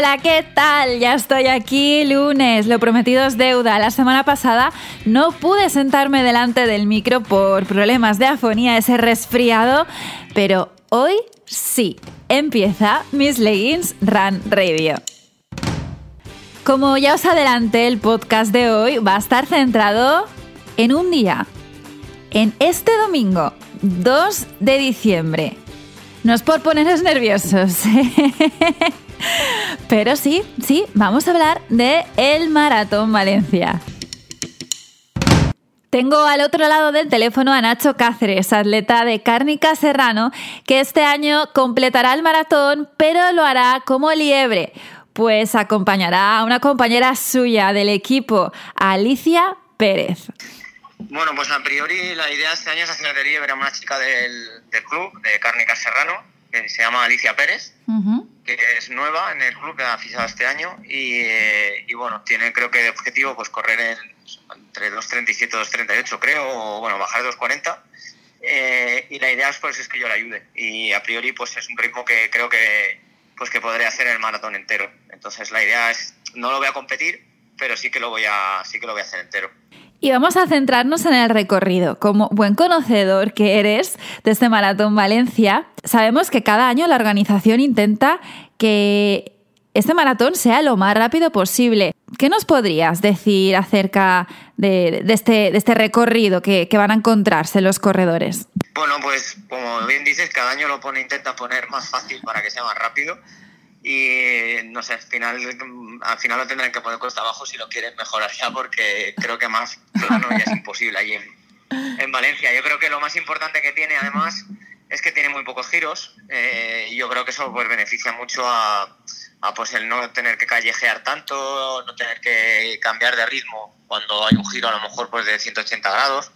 Hola, ¿qué tal? Ya estoy aquí lunes, lo prometido es deuda. La semana pasada no pude sentarme delante del micro por problemas de afonía, ese resfriado, pero hoy sí, empieza Miss Leggings Run Radio. Como ya os adelanté, el podcast de hoy va a estar centrado en un día, en este domingo, 2 de diciembre. No es por poneros nerviosos, pero sí, sí, vamos a hablar de el Maratón Valencia. Tengo al otro lado del teléfono a Nacho Cáceres, atleta de Cárnica Serrano, que este año completará el maratón, pero lo hará como liebre, pues acompañará a una compañera suya del equipo, Alicia Pérez. Bueno, pues a priori la idea este año es hacer de liebre a una chica del, club, de Cárnica Serrano, que se llama Alicia Pérez, es nueva en el club, que ha fichado este año, y, y bueno, tiene creo que de objetivo pues correr en entre 2.37 y 2.38 creo, o bueno, bajar 2.40. Eh, y la idea pues, es que yo le ayude. Y a priori pues es un ritmo que creo que, pues, que podré hacer el maratón entero. Entonces la idea es, no lo voy a competir, pero sí que lo voy a, sí que lo voy a hacer entero. Y vamos a centrarnos en el recorrido. Como buen conocedor que eres de este Maratón Valencia, sabemos que cada año la organización intenta que este maratón sea lo más rápido posible. ¿Qué nos podrías decir acerca de, este, este, recorrido que, van a encontrarse los corredores? Bueno, pues como bien dices, cada año lo pone, intenta poner más fácil para que sea más rápido y no sé, al final, al final lo tendrán que poner costa abajo si lo quieren mejorar ya porque creo que más plano ya es imposible allí en, Valencia. Yo creo que lo más importante que tiene además es que tiene muy pocos giros eh, y yo creo que eso pues beneficia mucho a a pues el no tener que callejear tanto, no tener que cambiar de ritmo cuando hay un giro a lo mejor pues de 180 grados.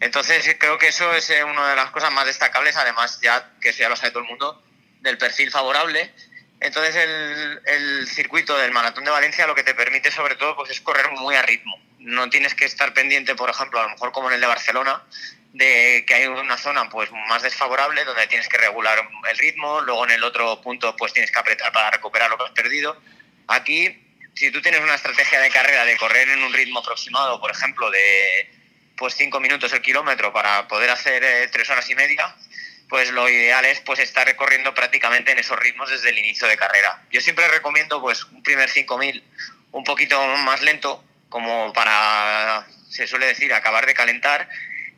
Entonces creo que eso es eh, una de las cosas más destacables, además ya que eso ya lo sabe todo el mundo, del perfil favorable. Entonces el, el circuito del Maratón de Valencia lo que te permite sobre todo pues es correr muy a ritmo. No tienes que estar pendiente, por ejemplo, a lo mejor como en el de Barcelona, de que hay una zona pues más desfavorable donde tienes que regular el ritmo, luego en el otro punto pues tienes que apretar para recuperar lo que has perdido. Aquí, si tú tienes una estrategia de carrera de correr en un ritmo aproximado, por ejemplo, de pues 5 minutos el kilómetro para poder hacer eh, tres horas y media, pues lo ideal es pues estar recorriendo prácticamente en esos ritmos desde el inicio de carrera. Yo siempre recomiendo pues un primer 5000 un poquito más lento como para se suele decir acabar de calentar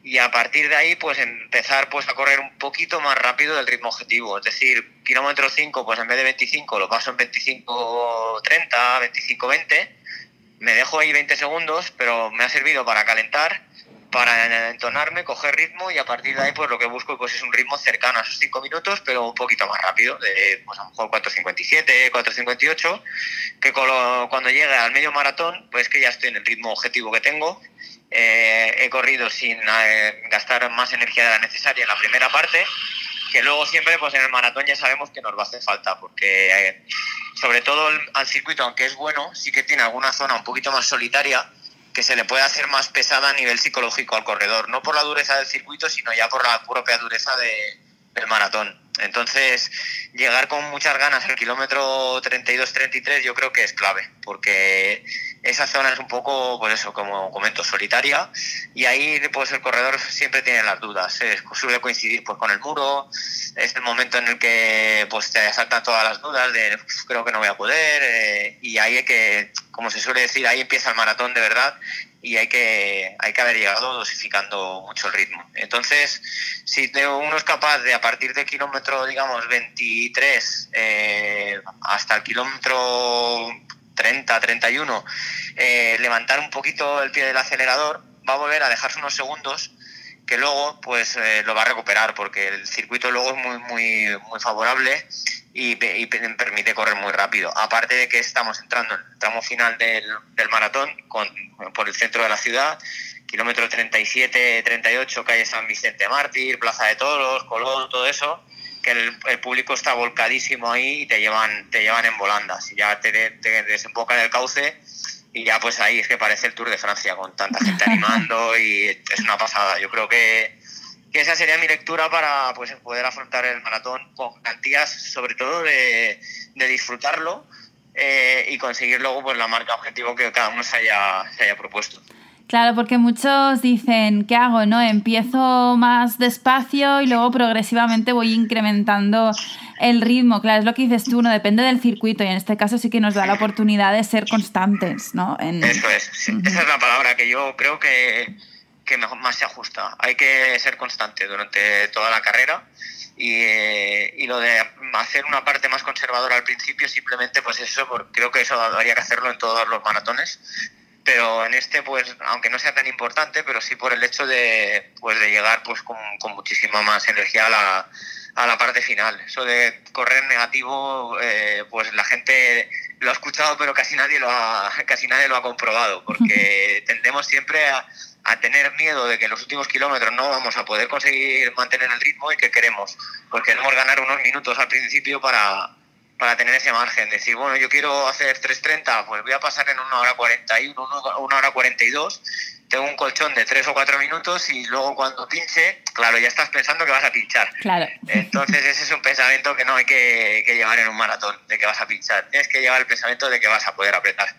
y a partir de ahí pues empezar pues a correr un poquito más rápido del ritmo objetivo, es decir, kilómetro 5 pues en vez de 25 lo paso en 25 30, 25 20, me dejo ahí 20 segundos, pero me ha servido para calentar, para entonarme, coger ritmo y a partir de ahí pues lo que busco pues es un ritmo cercano a esos 5 minutos, pero un poquito más rápido, de pues a lo mejor 4.57, 4.58, que cuando llegue al medio maratón pues que ya estoy en el ritmo objetivo que tengo. Eh, he corrido sin eh, gastar más energía de la necesaria en la primera parte, que luego siempre pues en el maratón ya sabemos que nos va a hacer falta, porque eh, sobre todo al circuito, aunque es bueno, sí que tiene alguna zona un poquito más solitaria que se le puede hacer más pesada a nivel psicológico al corredor, no por la dureza del circuito, sino ya por la propia dureza del maratón. Entonces, llegar con muchas ganas al kilómetro 32-33 yo creo que es clave, porque esa zona es un poco, pues eso, como comento, solitaria y ahí pues el corredor siempre tiene las dudas, suele coincidir pues con el muro, es el momento en el que pues te asaltan todas las dudas de creo que no voy a poder eh, y ahí hay que, como se suele decir, ahí empieza el maratón de verdad y hay que, hay que haber llegado dosificando mucho el ritmo. Entonces, si uno es capaz de a partir del kilómetro, digamos, 23 eh, hasta el kilómetro 30, 31, eh, levantar un poquito el pie del acelerador, va a volver a dejarse unos segundos que luego pues eh, lo va a recuperar porque el circuito luego es muy muy muy favorable y, permite correr muy rápido. Aparte de que estamos entrando en el tramo final del, del maratón con, por el centro de la ciudad, kilómetro 37, 38, calle San Vicente Mártir, Plaza de Toros, Colón, todo eso, que el, público está volcadísimo ahí y te llevan, te llevan en volandas. Y ya te, te desembocan el cauce y ya pues ahí es que parece el Tour de Francia con tanta gente animando y es una pasada. Yo creo que esa sería mi lectura para pues, poder afrontar el maratón con garantías, sobre todo de, de disfrutarlo, eh, y conseguir luego pues la marca objetivo que cada uno se haya, se haya propuesto. Claro, porque muchos dicen, ¿qué hago? No, empiezo más despacio y luego progresivamente voy incrementando el ritmo. Claro, es lo que dices tú, no depende del circuito y en este caso sí que nos da la oportunidad de ser constantes, ¿no? Eso es, esa es la palabra que yo creo que, que más se ajusta. Hay que ser constante durante toda la carrera y, y, lo de hacer una parte más conservadora al principio simplemente pues eso creo que eso habría que hacerlo en todos los maratones pero en este pues aunque no sea tan importante pero sí por el hecho de pues de llegar pues con, con muchísima más energía a la, a la parte final. Eso de correr negativo eh, pues la gente lo ha escuchado pero casi nadie lo ha casi nadie lo ha comprobado porque tendemos siempre a, a tener miedo de que en los últimos kilómetros no vamos a poder conseguir mantener el ritmo y que queremos pues queremos ganar unos minutos al principio para para tener ese margen. Decir, bueno, yo quiero hacer 3.30, pues voy a pasar en una hora 41, una hora 42, tengo un colchón de 3 o 4 minutos y luego cuando pinche, claro, ya estás pensando que vas a pinchar. Claro. Entonces ese es un pensamiento que no hay que, que llevar en un maratón, de que vas a pinchar. Tienes que llevar el pensamiento de que vas a poder apretar.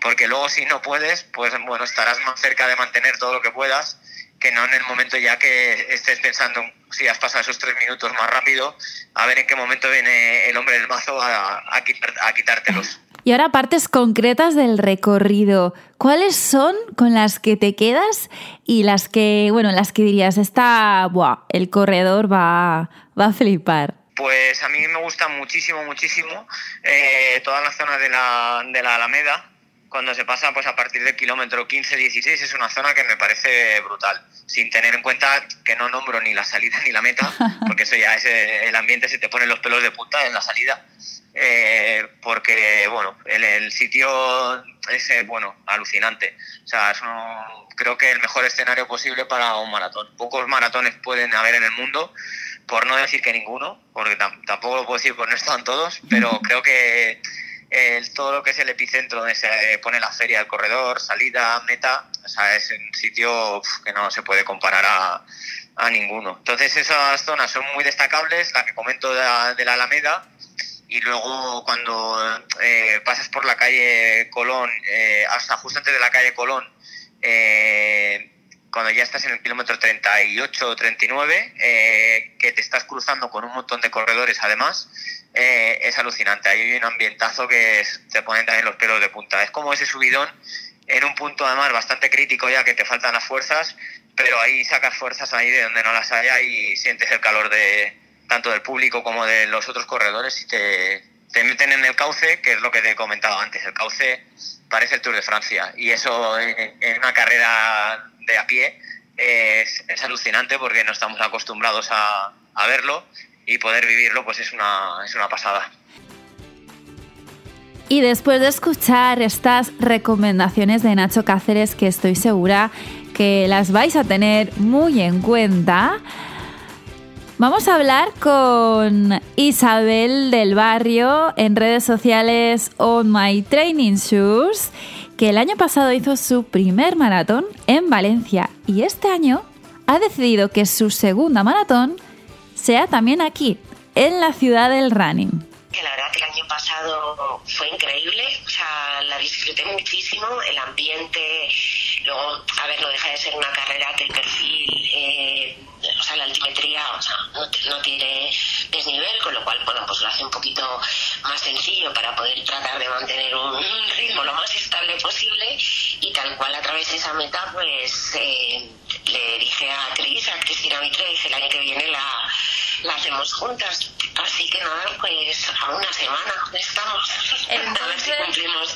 Porque luego si no puedes, pues bueno, estarás más cerca de mantener todo lo que puedas que no en el momento ya que estés pensando si has pasado esos tres minutos más rápido, a ver en qué momento viene el hombre del mazo a, a, quitártelos. Y ahora partes concretas del recorrido. ¿Cuáles son con las que te quedas y las que, bueno, las que dirías, está, buah, el corredor va, va a flipar? Pues a mí me gusta muchísimo, muchísimo eh, toda la zona de la, de la Alameda, cuando se pasa pues a partir del kilómetro 15-16 es una zona que me parece brutal, sin tener en cuenta que no nombro ni la salida ni la meta, porque eso ya es el ambiente se te pone los pelos de punta en la salida, eh, porque bueno, el, sitio es eh, bueno, alucinante, o sea, es creo que el mejor escenario posible para un maratón. Pocos maratones pueden haber en el mundo, por no decir que ninguno, porque tampoco lo puedo decir porque no están todos, pero creo que el, todo lo que es el epicentro donde se pone la feria del corredor, salida, meta, o sea, es un sitio que no se puede comparar a, a, ninguno. Entonces esas zonas son muy destacables, la que comento de la, de la Alameda, y luego cuando eh, pasas por la calle Colón, eh, hasta justo antes de la calle Colón, eh, cuando ya estás en el kilómetro 38 o 39, que te estás cruzando con un montón de corredores además, eh, es alucinante. Hay un ambientazo que te ponen también los pelos de punta. Es como ese subidón en un punto además bastante crítico ya que te faltan las fuerzas, pero ahí sacas fuerzas ahí de donde no las haya y sientes el calor de tanto del público como de los otros corredores y te, te meten en el cauce, que es lo que te he comentado antes. El cauce parece el Tour de Francia y eso en, una carrera de a pie es, es alucinante porque no estamos acostumbrados a, a verlo y poder vivirlo pues es una, es una pasada. Y después de escuchar estas recomendaciones de Nacho Cáceres, que estoy segura que las vais a tener muy en cuenta, vamos a hablar con Isabel del Barrio en redes sociales On My Training Shoes, que el año pasado hizo su primer maratón en Valencia y este año ha decidido que su segunda maratón sea también aquí, en la ciudad del running. La verdad que el año pasado fue increíble, o sea, la disfruté muchísimo, el ambiente, luego, a ver, no deja de ser una carrera que el perfil, eh, sea, la altimetría, o sea, no, tiene desnivel, con lo cual, bueno, pues lo hace un poquito más sencillo para poder tratar de mantener un ritmo lo más estable posible y tal cual a través de esa meta, pues eh, le dije a Cris, a Cristina Mitre, el año que viene la la hacemos juntas. Así que nada, pues a una semana estamos. a ver si cumplimos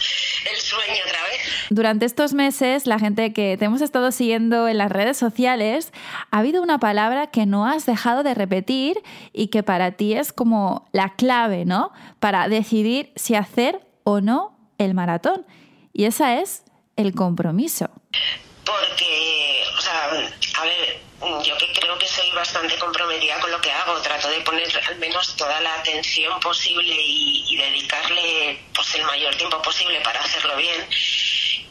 el sueño otra vez. Durante estos meses, la gente que te hemos estado siguiendo en las redes sociales, ha habido una palabra que no has dejado de repetir y que para ti es como la clave, ¿no? Para decidir si hacer o no el maratón. Y esa es el compromiso. Porque, o sea, a ver, yo que creo que soy bastante comprometida con lo que hago, trato de poner al menos toda la atención posible y, dedicarle pues el mayor tiempo posible para hacerlo bien.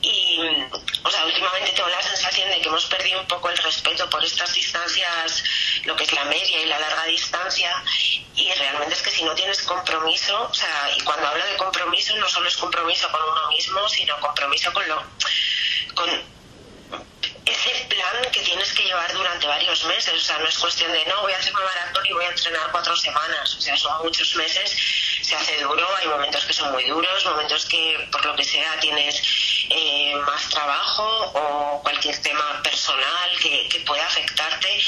Y, o sea, últimamente tengo la sensación de que hemos perdido un poco el respeto por estas distancias lo que es la media y la larga distancia y realmente es que si no tienes compromiso, o sea, y cuando hablo de compromiso no solo es compromiso con uno mismo, sino compromiso con lo con ese plan que tienes que llevar durante varios meses, o sea, no es cuestión de no voy a hacer una maratón y voy a entrenar cuatro semanas, o sea, son muchos meses, se hace duro, hay momentos que son muy duros, momentos que por lo que sea tienes eh, más trabajo o cualquier tema personal que, que pueda afectarte,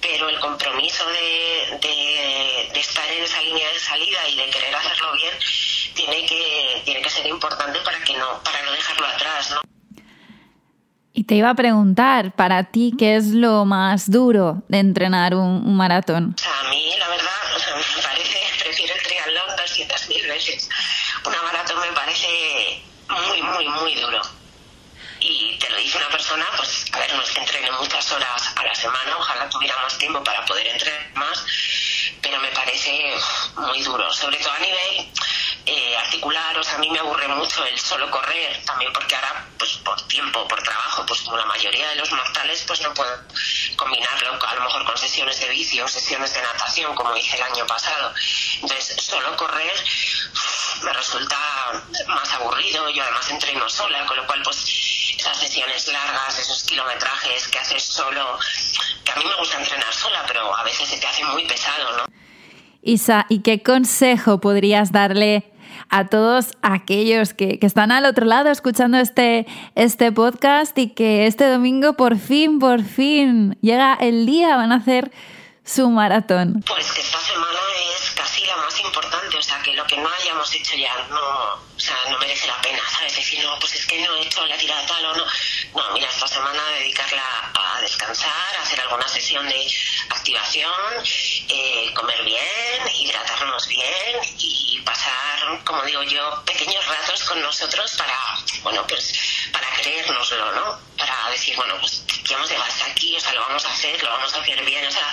pero el compromiso de, de, estar en esa línea de salida y de querer hacerlo bien tiene que, tiene que ser importante para que no, para no dejarlo atrás, ¿no? Y te iba a preguntar, para ti, ¿qué es lo más duro de entrenar un, maratón? O sea, a mí, la verdad, me parece, prefiero el triatlón 200.000 veces. Una maratón me parece muy, muy, muy duro. Y te lo dice una persona, pues, a ver, no es que entrene muchas horas a la semana, ojalá tuviera más tiempo para poder entrenar más, pero me parece muy duro, sobre todo a nivel eh, articular, o sea, a mí me aburre mucho el solo correr, también porque ahora, pues por tiempo, por trabajo, pues como la mayoría de los mortales, pues no puedo combinarlo a lo mejor con sesiones de bici o sesiones de natación, como hice el año pasado. Entonces, solo correr me resulta más aburrido, yo además entreno sola, con lo cual, pues esas sesiones largas, esos kilometrajes que haces solo, que a mí me gusta entrenar sola, pero a veces se te hace muy pesado, ¿no? Isa, ¿y qué consejo podrías darle a todos aquellos que, están al otro lado escuchando este, este podcast y que este domingo por fin, por fin llega el día, van a hacer su maratón. Pues que esta semana es casi la más importante, o sea, que lo que no hayamos hecho ya no, o sea, no merece la pena, ¿sabes? Decir, no, pues es que no he hecho la tirada tal o no. No, mira, esta semana dedicarla a descansar, a hacer alguna sesión de activación, eh, comer bien, hidratarnos bien y pasar, como digo yo, pequeños ratos con nosotros para, bueno, pues para creérnoslo, ¿no? Para decir, bueno, pues que hemos llegado hasta aquí, o sea, lo vamos a hacer, lo vamos a hacer bien, o sea,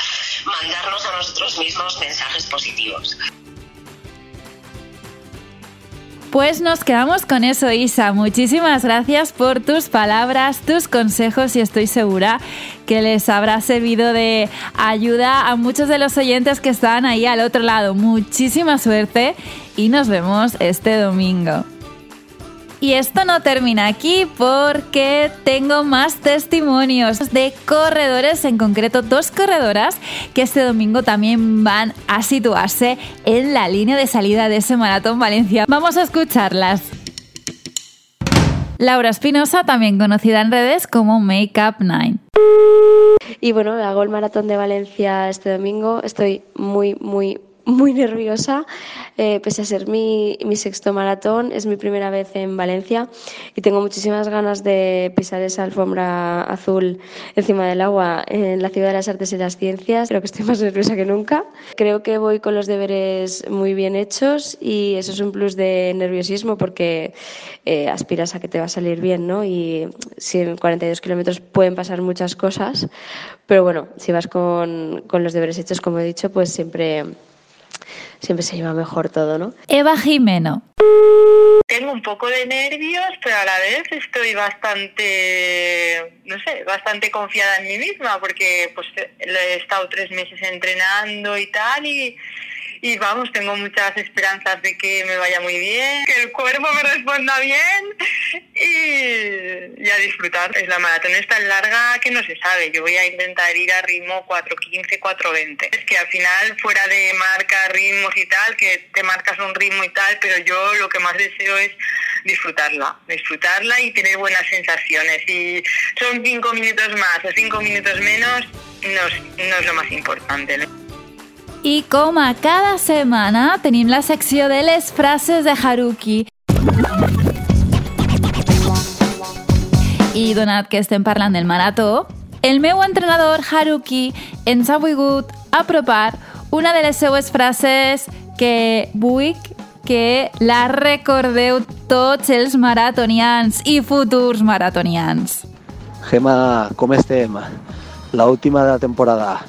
mandarnos a nosotros mismos mensajes positivos. Pues nos quedamos con eso, Isa. Muchísimas gracias por tus palabras, tus consejos y estoy segura que les habrá servido de ayuda a muchos de los oyentes que están ahí al otro lado. Muchísima suerte y nos vemos este domingo. Y esto no termina aquí porque tengo más testimonios de corredores, en concreto dos corredoras, que este domingo también van a situarse en la línea de salida de ese Maratón Valencia. Vamos a escucharlas. Laura Espinosa, también conocida en redes como Makeup 9. Y bueno, hago el maratón de Valencia este domingo. Estoy muy, muy, muy nerviosa, eh, pese a ser mi, mi, sexto maratón, es mi primera vez en Valencia y tengo muchísimas ganas de pisar esa alfombra azul encima del agua en la Ciudad de las Artes y las Ciencias. Creo que estoy más nerviosa que nunca. Creo que voy con los deberes muy bien hechos y eso es un plus de nerviosismo porque eh, aspiras a que te va a salir bien, ¿no? Y si en 42 kilómetros pueden pasar muchas cosas, pero bueno, si vas con, con los deberes hechos, como he dicho, pues siempre siempre se lleva mejor todo, ¿no? Eva Jimeno. Tengo un poco de nervios, pero a la vez estoy bastante, no sé, bastante confiada en mí misma porque pues he estado tres meses entrenando y tal y y vamos, tengo muchas esperanzas de que me vaya muy bien, que el cuerpo me responda bien y, a disfrutar. La maratón es tan larga que no se sabe. Yo voy a intentar ir a ritmo 4.15, 4.20. Es que al final, fuera de marca, ritmos y tal, que te marcas un ritmo y tal, pero yo lo que más deseo es disfrutarla, disfrutarla y tener buenas sensaciones. Y son cinco minutos más o cinco minutos menos, no es, no es lo más importante. I com a cada setmana tenim la secció de les frases de Haruki. I donat que estem parlant del marató, el meu entrenador Haruki ens ha volgut apropar una de les seues frases que vull que la recordeu tots els maratonians i futurs maratonians. Gemma, com estem? L'última de la temporada.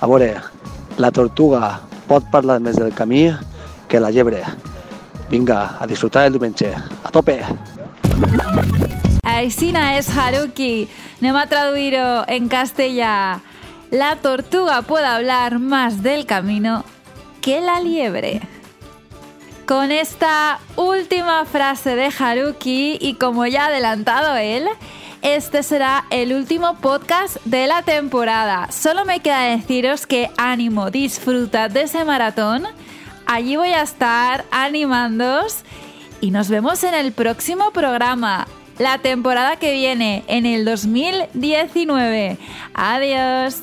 A veure, la tortuga pot parlar més del camí que la llebre. Vinga, a disfrutar el diumenge. A tope! Aixina és Haruki. Anem a traduir-ho en castellà. la tortuga puede hablar más del camino que la liebre. Con esta última frase de Haruki y como ya ha adelantado él, este será el último podcast de la temporada. Solo me queda deciros que ánimo, disfrutad de ese maratón. Allí voy a estar animándoos y nos vemos en el próximo programa, la temporada que viene, en el 2019. Adiós.